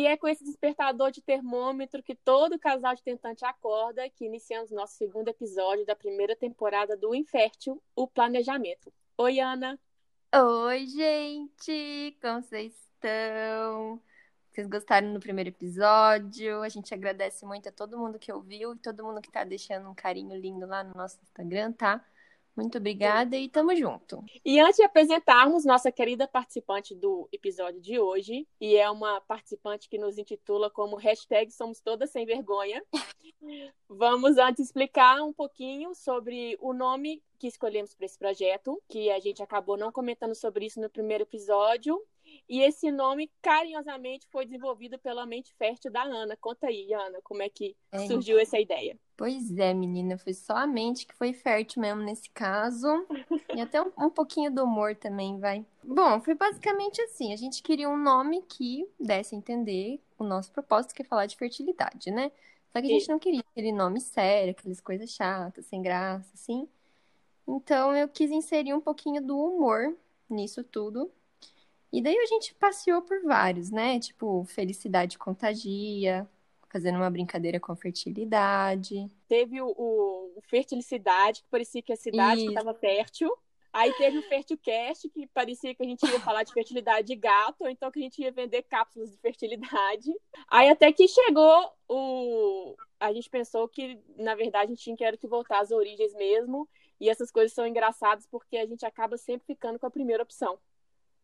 E é com esse despertador de termômetro que todo casal de tentante acorda que iniciamos nosso segundo episódio da primeira temporada do Infértil, o Planejamento. Oi, Ana. Oi, gente! Como vocês estão? Vocês gostaram do primeiro episódio? A gente agradece muito a todo mundo que ouviu e todo mundo que tá deixando um carinho lindo lá no nosso Instagram, tá? Muito obrigada e tamo junto. E antes de apresentarmos nossa querida participante do episódio de hoje, e é uma participante que nos intitula como hashtag Somos Todas Sem Vergonha, vamos antes explicar um pouquinho sobre o nome que escolhemos para esse projeto, que a gente acabou não comentando sobre isso no primeiro episódio, e esse nome, carinhosamente, foi desenvolvido pela mente fértil da Ana. Conta aí, Ana, como é que é. surgiu essa ideia? Pois é, menina, foi só a mente que foi fértil mesmo nesse caso. e até um, um, pouquinho do humor também, vai. Bom, foi basicamente assim: a gente queria um nome que desse a entender o nosso propósito, que é falar de fertilidade, né? Só que a gente não queria aquele nome sério, aquelas coisas chatas, sem graça, assim. Então eu quis inserir um pouquinho do humor nisso tudo. E daí a gente passeou por vários, né? Tipo, felicidade contagia, fazendo uma brincadeira com fertilidade. Teve o, o Fertilicidade, que parecia que a cidade estava fértil. Aí teve o Fertilcast, que parecia que a gente ia falar de fertilidade de gato, ou então que a gente ia vender cápsulas de fertilidade. Aí até que chegou o. A gente pensou que, na verdade, a gente tinha que, que voltar às origens mesmo. E essas coisas são engraçadas porque a gente acaba sempre ficando com a primeira opção.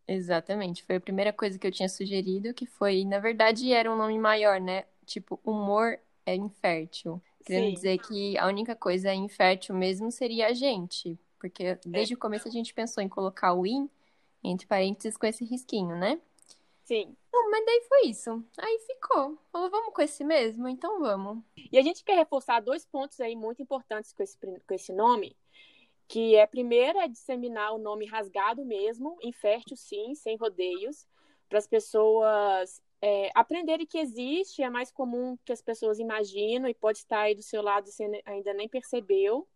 Exatamente, foi a primeira coisa que eu tinha sugerido, que foi, na verdade, era um nome maior, né? Tipo, humor é infértil. Querendo Sim. dizer que a única coisa infértil mesmo seria a gente. Porque desde é. o começo a gente pensou em colocar o in entre parênteses com esse risquinho, né? Sim. Bom, mas daí foi isso. Aí ficou. Falou, vamos com esse mesmo? Então vamos. E a gente quer reforçar dois pontos aí muito importantes com esse, com esse nome, que é primeiro é disseminar o nome rasgado mesmo, infértil sim, sem rodeios, para as pessoas é, aprenderem que existe, é mais comum que as pessoas imaginam e pode estar aí do seu lado você ainda nem percebeu.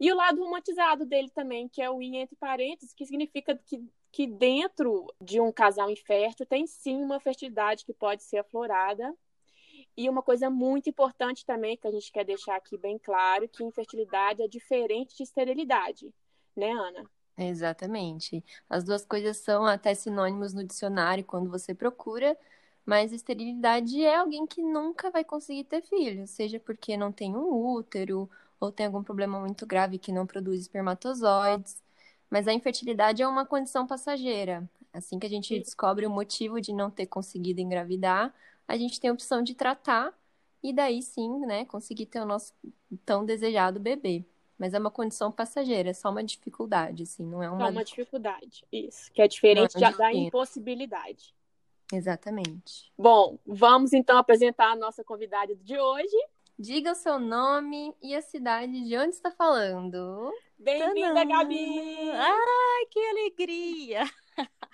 E o lado romantizado dele também, que é o in entre parênteses, que significa que, que dentro de um casal infértil tem sim uma fertilidade que pode ser aflorada e uma coisa muito importante também, que a gente quer deixar aqui bem claro, que infertilidade é diferente de esterilidade, né, Ana? Exatamente. As duas coisas são até sinônimos no dicionário quando você procura, mas esterilidade é alguém que nunca vai conseguir ter filho, seja porque não tem um útero ou tem algum problema muito grave que não produz espermatozoides. Mas a infertilidade é uma condição passageira. Assim que a gente descobre o motivo de não ter conseguido engravidar, a gente tem a opção de tratar e daí sim, né, conseguir ter o nosso tão desejado bebê. Mas é uma condição passageira, é só uma dificuldade, assim, não é uma. É uma dificuldade, isso. Que é diferente é da impossibilidade. Exatamente. Bom, vamos então apresentar a nossa convidada de hoje. Diga o seu nome e a cidade de onde está falando. Bem-vinda, Gabi! Ai, que alegria!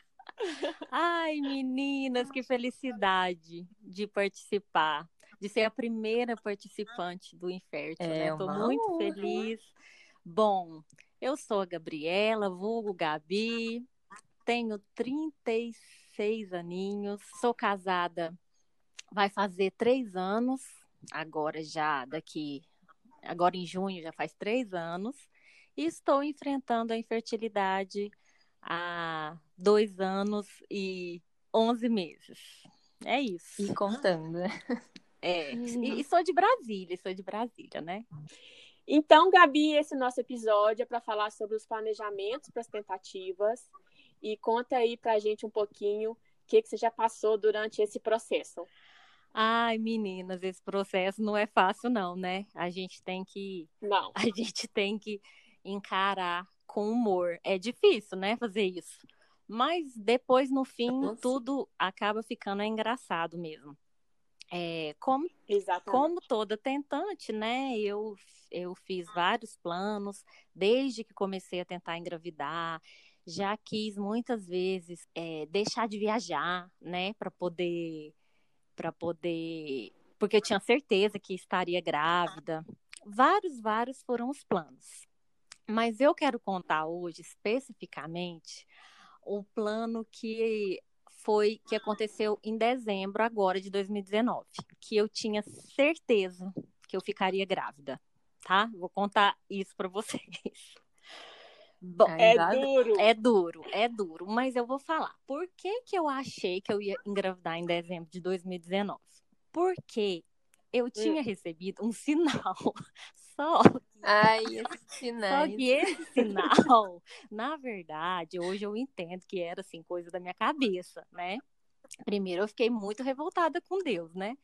Ai, meninas, que felicidade de participar, de ser a primeira participante do Infértil, é né? Estou muito feliz. Bom, eu sou a Gabriela, vulgo Gabi, tenho 36 aninhos, sou casada, vai fazer três anos, agora já, daqui, agora em junho já faz três anos, e estou enfrentando a infertilidade há dois anos e onze meses. É isso. E contando, né? É, e, e sou de Brasília, sou de Brasília, né? Então, Gabi, esse nosso episódio é para falar sobre os planejamentos para as tentativas. E conta aí para a gente um pouquinho o que, que você já passou durante esse processo. Ai, meninas, esse processo não é fácil, não, né? A gente tem que. Não. A gente tem que encarar com humor. É difícil, né, fazer isso. Mas depois, no fim, Nossa. tudo acaba ficando engraçado mesmo. É, como, como toda tentante, né? Eu, eu fiz vários planos desde que comecei a tentar engravidar. Já quis muitas vezes é, deixar de viajar, né? Para poder, para poder, porque eu tinha certeza que estaria grávida. Vários, vários foram os planos. Mas eu quero contar hoje especificamente o plano que foi que aconteceu em dezembro agora de 2019, que eu tinha certeza que eu ficaria grávida, tá? Vou contar isso para vocês. Bom, é duro. É duro, é duro, mas eu vou falar. Por que que eu achei que eu ia engravidar em dezembro de 2019? Porque eu hum. tinha hum. recebido um sinal só. Ai, esse sinal. Só que esse sinal, na verdade, hoje eu entendo que era assim coisa da minha cabeça, né? Primeiro eu fiquei muito revoltada com Deus, né?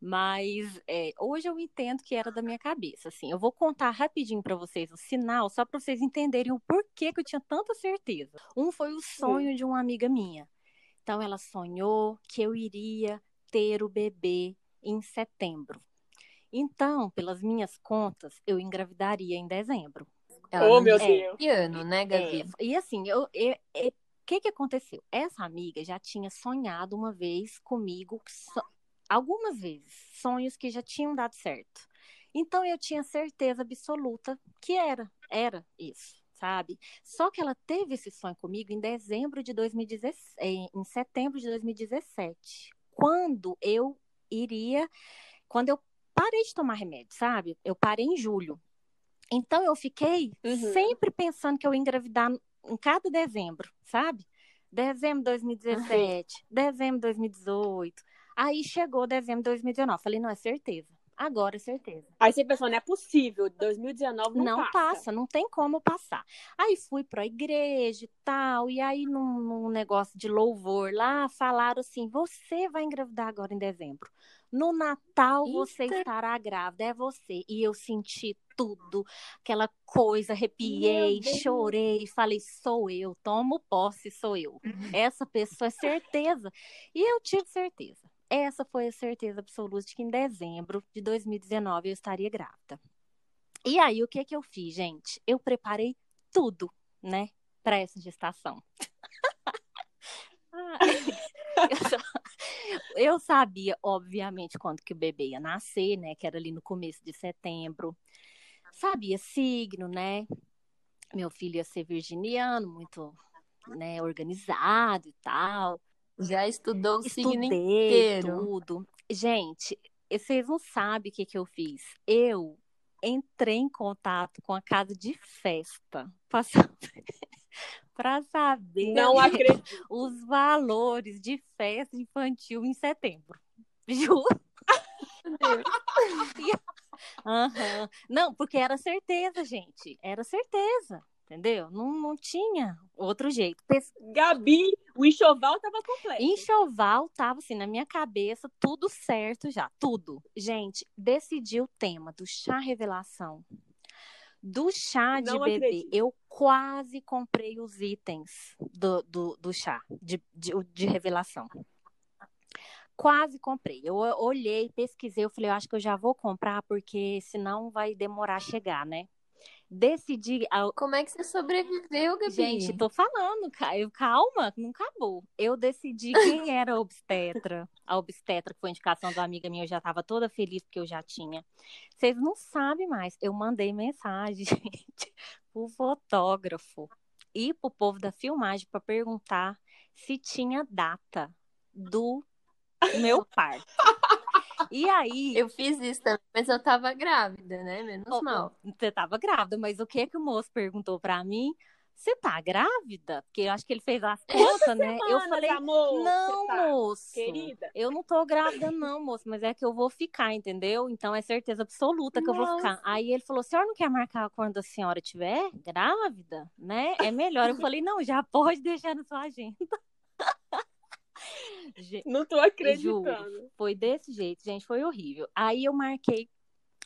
Mas é, hoje eu entendo que era da minha cabeça. Assim, eu vou contar rapidinho para vocês o sinal, só para vocês entenderem o porquê que eu tinha tanta certeza. Um foi o sonho de uma amiga minha. Então ela sonhou que eu iria ter o bebê em setembro. Então, pelas minhas contas, eu engravidaria em dezembro. oh, meu é, Deus! Que ano, né, Gabi? É, e assim, eu, eu, eu que que aconteceu? Essa amiga já tinha sonhado uma vez comigo algumas vezes, sonhos que já tinham dado certo. Então eu tinha certeza absoluta que era, era isso, sabe? Só que ela teve esse sonho comigo em dezembro de 2017, em setembro de 2017, quando eu iria, quando eu parei de tomar remédio, sabe? Eu parei em julho. Então eu fiquei uhum. sempre pensando que eu ia engravidar em cada dezembro, sabe? Dezembro de 2017, uhum. dezembro de 2018. Aí chegou dezembro de 2019. Falei, não, é certeza. Agora é certeza. Aí você pensou, não é possível, 2019 não, não passa. passa. Não tem como passar. Aí fui para a igreja e tal, e aí num, num, negócio de louvor lá, falaram assim, você vai engravidar agora em dezembro. No Natal Eita. você estará grávida, é você. E eu senti tudo, aquela coisa, arrepiei, chorei, falei, sou eu, tomo posse, sou eu. Uhum. Essa pessoa é certeza. E eu tive certeza. Essa foi a certeza absoluta de que em dezembro de 2019 eu estaria grávida. E aí, o que que eu fiz, gente? Eu preparei tudo, né, para essa gestação. eu, sabia, obviamente, quando que o bebê ia nascer, né, que era ali no começo de setembro. Sabia signo, né? Meu filho ia ser virginiano, muito, né, organizado e tal. Já estudou o Estudei signo inteiro. tudo. Gente, vocês não sabem o que, que eu fiz. Eu entrei em contato com a casa de festa para saber, não acredito. os valores de festa infantil em setembro. Juro. uhum. Não, porque era certeza, gente. Era certeza entendeu? Não, não tinha outro jeito. Gabi, o enxoval tava completo. Enxoval tava assim, na minha cabeça, tudo certo já, tudo. Gente, decidi o tema do chá revelação. Do chá de não bebê, acredito. eu quase comprei os itens do, do, do chá de, de, de revelação quase comprei. Eu olhei, pesquisei, eu falei, eu acho que eu já vou comprar, porque senão vai demorar a chegar, né? Decidi. Como é que você sobreviveu, Gabi? Gente, tô falando, calma, não acabou. Eu decidi quem era a obstetra. A obstetra, que foi indicação da amiga minha, eu já tava toda feliz porque eu já tinha. Vocês não sabem mais. Eu mandei mensagem, gente, pro fotógrafo e pro povo da filmagem para perguntar se tinha data do meu parto. E aí. Eu fiz isso também, mas eu tava grávida, né? Menos oh, mal. Você tava grávida, mas o que que o moço perguntou pra mim? Você tá grávida? Porque eu acho que ele fez as contas, né? Semanas, eu falei, amor, não, tá, moço. Querida. Eu não tô grávida, não, moço, mas é que eu vou ficar, entendeu? Então é certeza absoluta que Nossa. eu vou ficar. Aí ele falou: a senhora não quer marcar quando a senhora estiver grávida, né? É melhor. Eu falei, não, já pode deixar na sua agenda. Não tô acreditando. Juro, foi desse jeito, gente, foi horrível. Aí eu marquei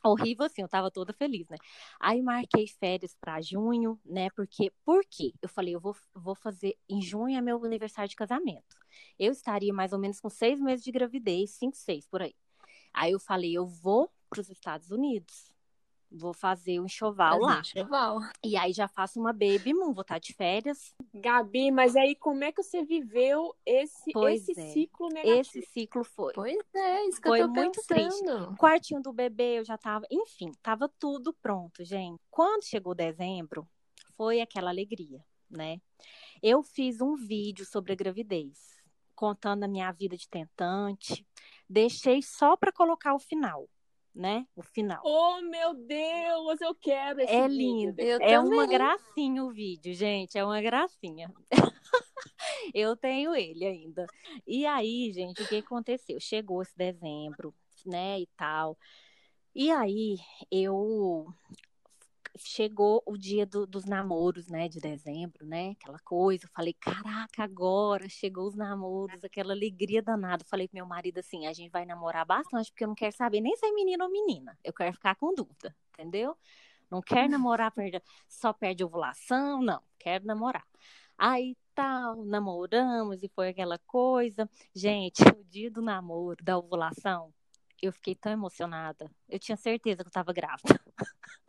horrível assim, eu tava toda feliz, né? Aí marquei férias para junho, né? Porque, por quê? Eu falei, eu vou, vou fazer, em junho é meu aniversário de casamento. Eu estaria mais ou menos com seis meses de gravidez, cinco, seis, por aí. Aí eu falei, eu vou para os Estados Unidos vou fazer um enxoval lá. Enxoval. E aí já faço uma baby moon, vou estar de férias. Gabi, mas aí como é que você viveu esse, esse é. ciclo negativo? Esse ciclo foi. Pois é, isso que foi eu tô muito pensando. triste. Quartinho do bebê, eu já tava, enfim, tava tudo pronto, gente. Quando chegou dezembro, foi aquela alegria, né? Eu fiz um vídeo sobre a gravidez contando a minha vida de tentante. Deixei só para colocar o final, né? O final. Oh, meu Deus, eu quero esse É vídeo. lindo. Eu é também. uma gracinha o vídeo, gente. É uma gracinha. eu tenho ele ainda. E aí, gente, o que aconteceu? Chegou esse dezembro, né, e tal. E aí, eu chegou o dia do- dos namoros, né, de dezembro, né, aquela coisa. Eu falei, caraca, agora chegou os namoros, aquela alegria danada. Eu falei pro meu marido assim, a gente vai namorar bastante, porque eu não quero saber nem se é menino ou menina. Eu quero ficar com dúvida, entendeu? Não quero namorar só perde ovulação, não. Quero namorar. Aí tal, namoramos e foi aquela coisa. Gente, o dia do namoro, da ovulação, eu fiquei tão emocionada. Eu tinha certeza que eu tava grávida.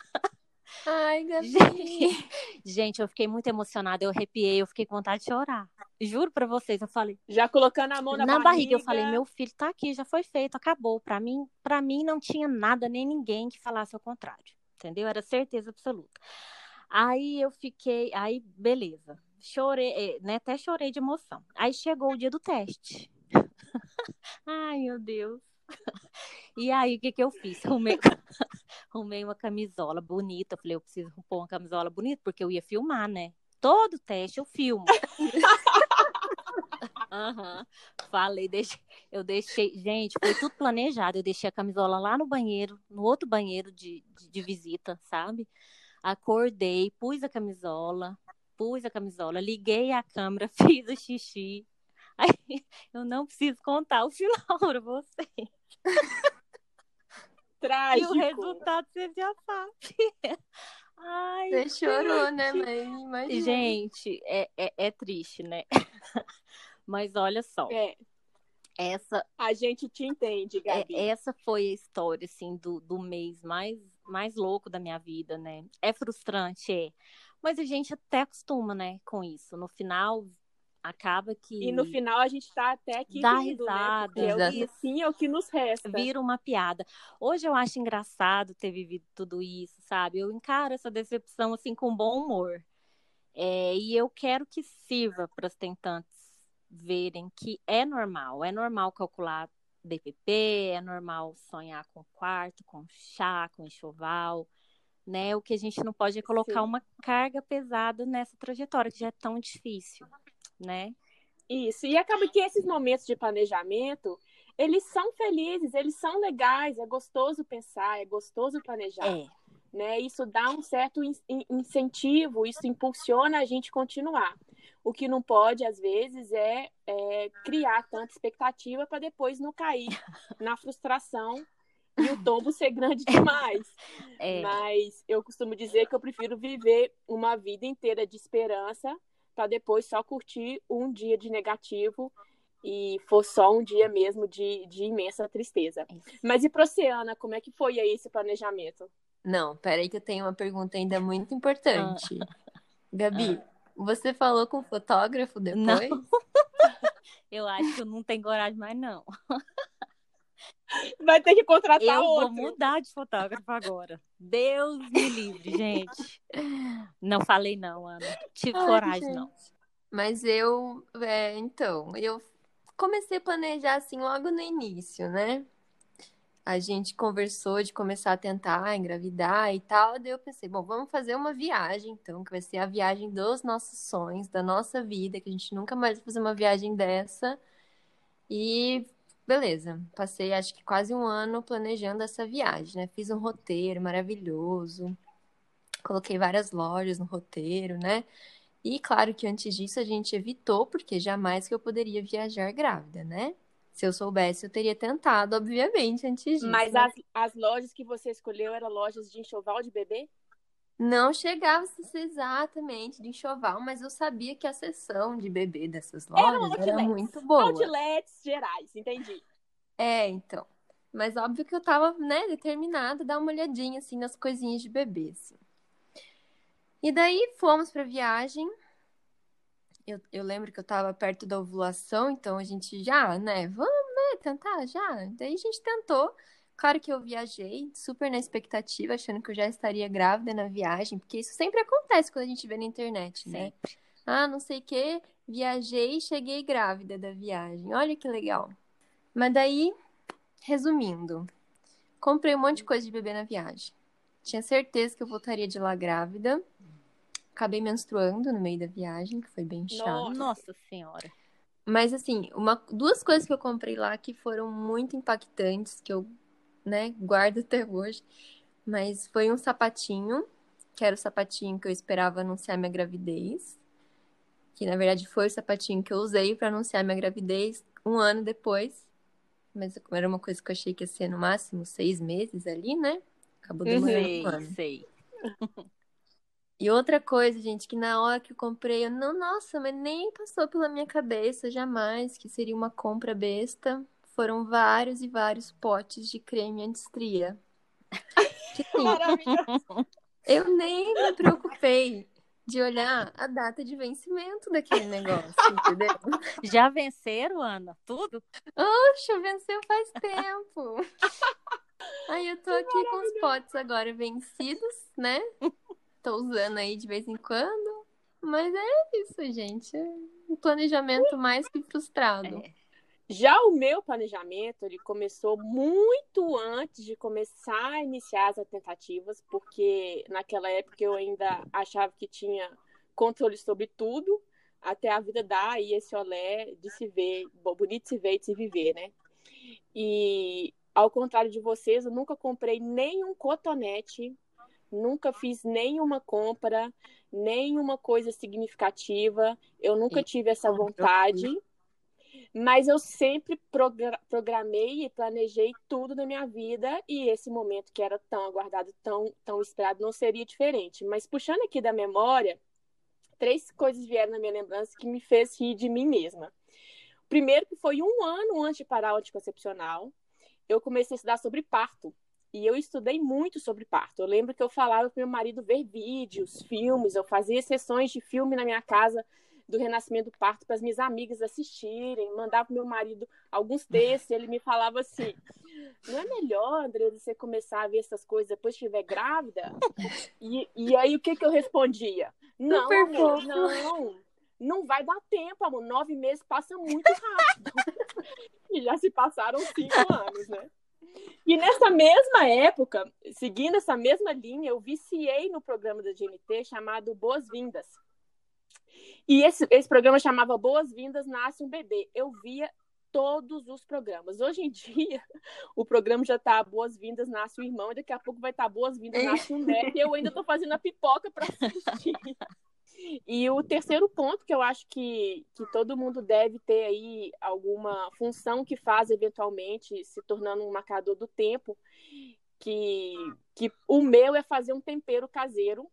Ai, Gabi. Gente, gente, eu fiquei muito emocionada, eu arrepiei, eu fiquei com vontade de chorar. Juro pra vocês, eu falei, Já colocando a mão na, na barriga, eu falei, meu filho tá aqui, já foi feito, acabou. Pra mim, para mim não tinha nada nem ninguém que falasse o contrário, entendeu? Era certeza absoluta. Aí eu fiquei, aí beleza. Chorei, eh, né? Até chorei de emoção. Aí chegou o dia do teste. Ai, meu Deus. E aí, o que que eu fiz? Arrumei, arrumei uma camisola bonita. Falei, eu preciso pôr uma camisola bonita, porque eu ia filmar, né? Todo teste eu filmo. Aham. Falei, deixei, eu deixei. Gente, foi tudo planejado. Eu deixei a camisola lá no banheiro, no outro banheiro de, de, de visita, sabe? Acordei, pus a camisola, pus a camisola, liguei a câmera, fiz o xixi. Aí, eu não preciso contar o final pra você. E Trágico. o resultado você já sabe. Ai, Você chorou, né, gente. mãe? Imagina. Gente, é, é, é triste, né? Mas olha só, É, essa, a gente te entende, é- Gabi. essa foi a história, assim, do, do mês mais, mais louco da minha vida, né? É frustrante, é. Mas a gente até acostuma, né, com isso. No final, acaba que E no final a gente tá até aqui Dá rindo, né? risada. Porque é o que, sim, é o que nos resta. vira uma piada. Hoje eu acho engraçado ter vivido tudo isso, sabe? Eu encaro essa decepção, assim, com bom humor. É, e eu quero que sirva para as tentantes verem que é normal, é normal calcular DPP, é normal sonhar com quarto, com chá, com enxoval, né? O que a gente não pode é colocar Sim. uma carga pesada nessa trajetória que já é tão difícil, né? Isso. E acaba que esses momentos de planejamento, eles são felizes, eles são legais, é gostoso pensar, é gostoso planejar. É, né? Isso dá um certo in- in- incentivo, isso impulsiona a gente continuar. O que não pode, às vezes, é, é criar tanta expectativa para depois não cair na frustração e o tombo ser grande demais. é. Mas eu costumo dizer que eu prefiro viver uma vida inteira de esperança para depois só curtir um dia de negativo e for só um dia mesmo de, de imensa tristeza. Mas e para Oceana, como é que foi aí esse planejamento? Não, peraí que eu tenho uma pergunta ainda muito importante. Ah. Gabi, você falou com o fotógrafo depois? Não. Eu acho que eu não tenho coragem mais, não. Vai ter que contratar Eu vou outro. mudar de fotógrafo agora. Deus me livre, gente. Não falei não, Ana. Tive Ai, coragem, gente. não. Mas eu, é, então, eu comecei a planejar assim logo no início, né? A gente conversou de começar a tentar engravidar e tal. Daí eu pensei, bom, vamos fazer uma viagem, então, que vai ser a viagem dos nossos sonhos, da nossa vida, que a gente nunca mais vai fazer uma viagem dessa. E beleza, passei acho que quase um ano planejando essa viagem, né? Fiz um roteiro maravilhoso, coloquei várias lojas no roteiro, né? E claro que antes disso a gente evitou, porque jamais que eu poderia viajar grávida, né? Se eu soubesse, eu teria tentado, obviamente, antes disso. Mas né? as, as lojas que você escolheu eram lojas de enxoval de bebê? Não chegava a ser exatamente de enxoval, mas eu sabia que a seção de bebê dessas lojas era outlets. muito boa. Outlets gerais, entendi. É, então. Mas óbvio que eu tava, né, determinada a dar uma olhadinha, assim, nas coisinhas de bebê, assim. E daí fomos pra viagem. Eu, eu lembro que eu tava perto da ovulação, então a gente já, né, vamos, né, tentar já. Daí a gente tentou. Claro que eu viajei, super na expectativa, achando que eu já estaria grávida na viagem, porque isso sempre acontece quando a gente vê na internet, né? Sempre. Ah, não sei o que, viajei e cheguei grávida da viagem. Olha que legal. Mas daí, resumindo, comprei um monte de coisa de bebê na viagem. Tinha certeza que eu voltaria de lá grávida. Acabei menstruando no meio da viagem, que foi bem chato. Nossa senhora. Mas assim, uma, duas coisas que eu comprei lá que foram muito impactantes, que eu, né, guardo até hoje. Mas foi um sapatinho, que era o sapatinho que eu esperava anunciar minha gravidez. Que na verdade foi o sapatinho que eu usei para anunciar minha gravidez um ano depois. Mas era uma coisa que eu achei que ia ser no máximo seis meses ali, né? Acabou demorando sei, um ano. Sei. E outra coisa, gente, que na hora que eu comprei, eu não, nossa, mas nem passou pela minha cabeça jamais que seria uma compra besta. Foram vários e vários potes de creme anti-estria. Maravilhoso. Eu nem me preocupei de olhar a data de vencimento daquele negócio, entendeu? Já venceram, Ana? Tudo? Oxe, venceu faz tempo. Aí eu tô aqui com os potes agora vencidos, né? Tô usando aí de vez em quando. Mas é isso, gente. É um planejamento mais que frustrado. É. Já o meu planejamento, ele começou muito antes de começar a iniciar as tentativas, porque naquela época eu ainda achava que tinha controle sobre tudo, até a vida dar e esse olé de se ver, bonito de se ver e de se viver, né? E ao contrário de vocês, eu nunca comprei nenhum cotonete, nunca fiz nenhuma compra, nenhuma coisa significativa, eu nunca tive essa vontade. Mas eu sempre programei e planejei tudo na minha vida e esse momento que era tão aguardado, tão, tão esperado, não seria diferente. Mas puxando aqui da memória, três coisas vieram na minha lembrança que me fez rir de mim mesma. Primeiro que foi um ano antes de parar o anticoncepcional, eu comecei a estudar sobre parto. E eu estudei muito sobre parto. Eu lembro que eu falava para meu marido ver vídeos, filmes, eu fazia sessões de filme na minha casa do renascimento do parto para as minhas amigas assistirem, mandava para meu marido alguns textos, ele me falava assim: não é melhor, André, você começar a ver essas coisas depois que estiver grávida? E, e aí o que, que eu respondia? Não, amor, não, não vai dar tempo, amor. Nove meses passa muito rápido. e já se passaram cinco anos, né? E nessa mesma época, seguindo essa mesma linha, eu viciei no programa da GNT chamado Boas-Vindas e esse, esse programa chamava Boas-Vindas, Nasce um Bebê. Eu via todos os programas. Hoje em dia, o programa já está Boas-Vindas, Nasce o Irmão, e daqui a pouco vai estar tá Boas-Vindas, Nasce um Neto, e eu ainda estou fazendo a pipoca para assistir. E o terceiro ponto que eu acho que, que todo mundo deve ter aí alguma função que faz eventualmente se tornando um marcador do tempo, que, que o meu é fazer um tempero caseiro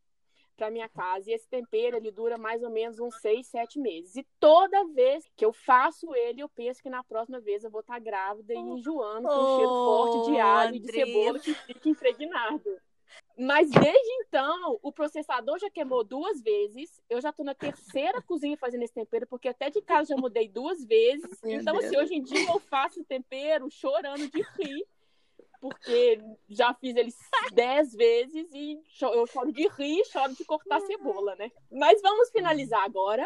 para minha casa. E esse tempero ele dura mais ou menos uns seis, sete meses. E toda vez que eu faço ele, eu penso que na próxima vez eu vou estar tá grávida e enjoando com um cheiro forte de alho e de cebola que fica impregnado. Mas desde então, o processador já queimou duas vezes. Eu já estou na terceira cozinha fazendo esse tempero, porque até de casa já mudei duas vezes. Meu então, assim, Deus. assim, hoje em dia eu faço tempero chorando de rir porque já fiz eles dez vezes e eu choro de rir, choro de cortar cebola, né? Mas vamos finalizar agora.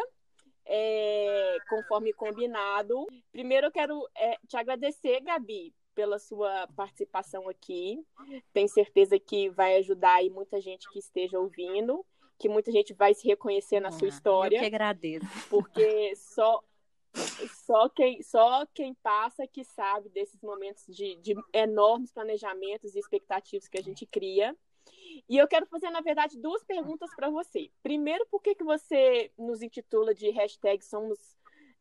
É, conforme combinado. Primeiro eu quero é, te agradecer, Gabi, pela sua participação aqui. Tenho certeza que vai ajudar aí muita gente que esteja ouvindo, que muita gente vai se reconhecer na ah, sua história. Eu que agradeço. Porque só só quem, só quem passa que sabe desses momentos de, de enormes planejamentos e expectativas que a gente cria. E eu quero fazer, na verdade, duas perguntas para você. Primeiro, por que, que você nos intitula de hashtag Somos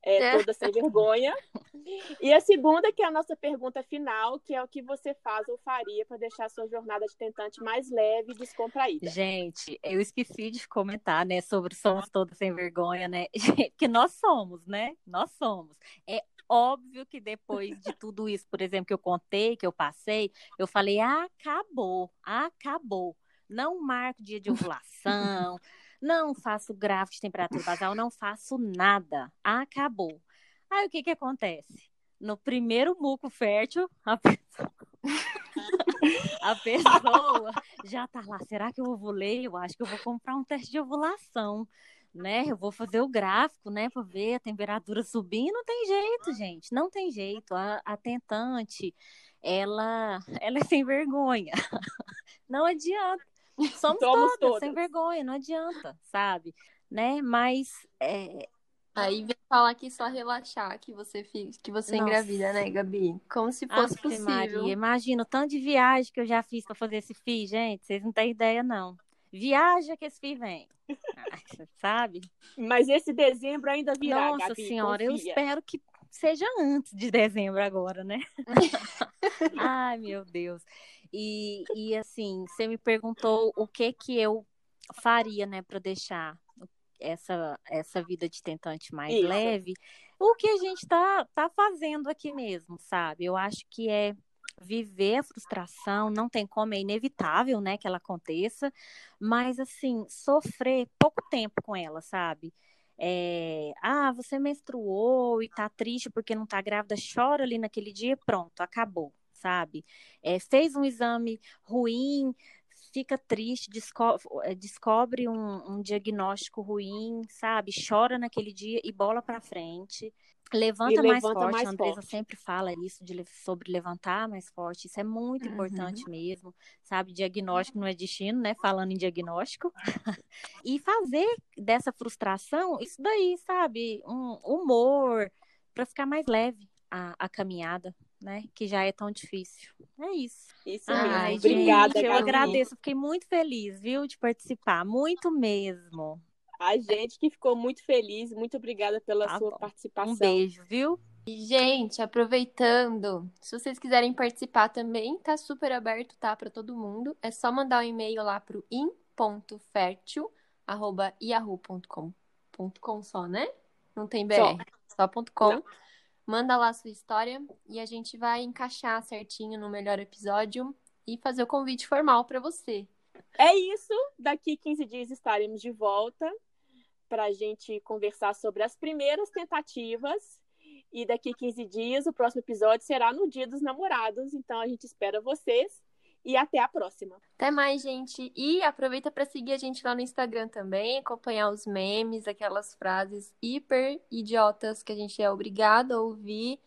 é, é, toda sem vergonha. E a segunda, que é a nossa pergunta final, que é o que você faz ou faria para deixar a sua jornada de tentante mais leve e descontraída. Gente, eu esqueci de comentar, né, sobre somos todas sem vergonha, né? Que nós somos, né? Nós somos. É óbvio que depois de tudo isso, por exemplo, que eu contei, que eu passei, eu falei: ah, acabou, acabou. Não marco dia de ovulação. Não faço gráfico de temperatura basal, não faço nada. Acabou. Aí o que que acontece? No primeiro muco fértil, a pessoa, a pessoa já tá lá. Será que eu ovulei? Eu acho que eu vou comprar um teste de ovulação. né? Eu vou fazer o gráfico, né, para ver a temperatura subir. Não tem jeito, gente. Não tem jeito. A, a tentante, ela, ela é sem vergonha. Não adianta. Somos, Somos todas, todas, sem vergonha, não adianta, sabe? Né? Mas é, Aí vem falar que só relaxar que você que você Nossa. engravida, né, Gabi? Como se fosse Ave possível. Maria, imagina o tanto de viagem que eu já fiz para fazer esse FII, gente. Vocês não têm ideia, não. Viaja que esse FII vem. sabe? Mas esse dezembro ainda virá, Nossa Gabi, senhora, confia. eu espero que seja antes de dezembro agora, né? Ai, meu Deus. E, e assim, você me perguntou o que que eu faria, né, para deixar essa, essa vida de tentante mais Isso. leve, o que a gente está tá fazendo aqui mesmo, sabe? Eu acho que é viver a frustração, não tem como, é inevitável, né, que ela aconteça, mas assim, sofrer pouco tempo com ela, sabe? É, ah, você menstruou e tá triste porque não tá grávida, chora ali naquele dia, pronto, acabou, sabe? É, fez um exame ruim, fica triste, descobre, eh, descobre um, um, diagnóstico ruim, sabe? Chora naquele dia e bola para frente. Levanta, mais levanta forte, mais a Andresa forte. sempre fala isso de, sobre levantar mais forte, isso é muito uhum. importante mesmo, sabe? Diagnóstico não é destino, né? Falando em diagnóstico. e fazer dessa frustração, isso daí, sabe? Um humor, para ficar mais leve a, a caminhada, né? Que já é tão difícil. É isso. Isso mesmo. Ai, Obrigada, gente, Eu agradeço, fiquei muito feliz, viu, de participar. Muito mesmo. A gente que ficou muito feliz. Muito obrigada pela tá sua bom. participação. Um beijo, viu? E, gente, aproveitando, se vocês quiserem participar também, tá super aberto, tá? Para todo mundo. É só mandar um e-mail lá pro in.fertil.yahoo.com.com só, né? Não tem BR, só, só .com. Não. Manda lá sua história e a gente vai encaixar certinho no melhor episódio e fazer o convite formal para você. É isso. Daqui 15 dias estaremos de volta para a gente conversar sobre as primeiras tentativas. E daqui 15 dias o próximo episódio será no Dia dos Namorados. Então a gente espera vocês. E até a próxima. Até mais, gente. E aproveita para seguir a gente lá no Instagram também, acompanhar os memes, aquelas frases hiper idiotas que a gente é obrigado a ouvir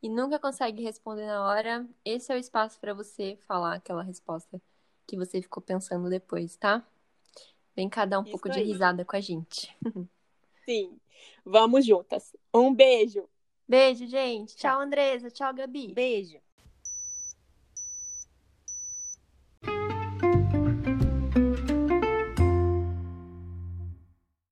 e nunca consegue responder na hora. Esse é o espaço para você falar aquela resposta que você ficou pensando depois, tá? Vem cá dar um Isso pouco aí. de risada com a gente. Sim. Vamos juntas. Um beijo. Beijo, gente. Tchau, Andresa. Tchau, Gabi. Beijo.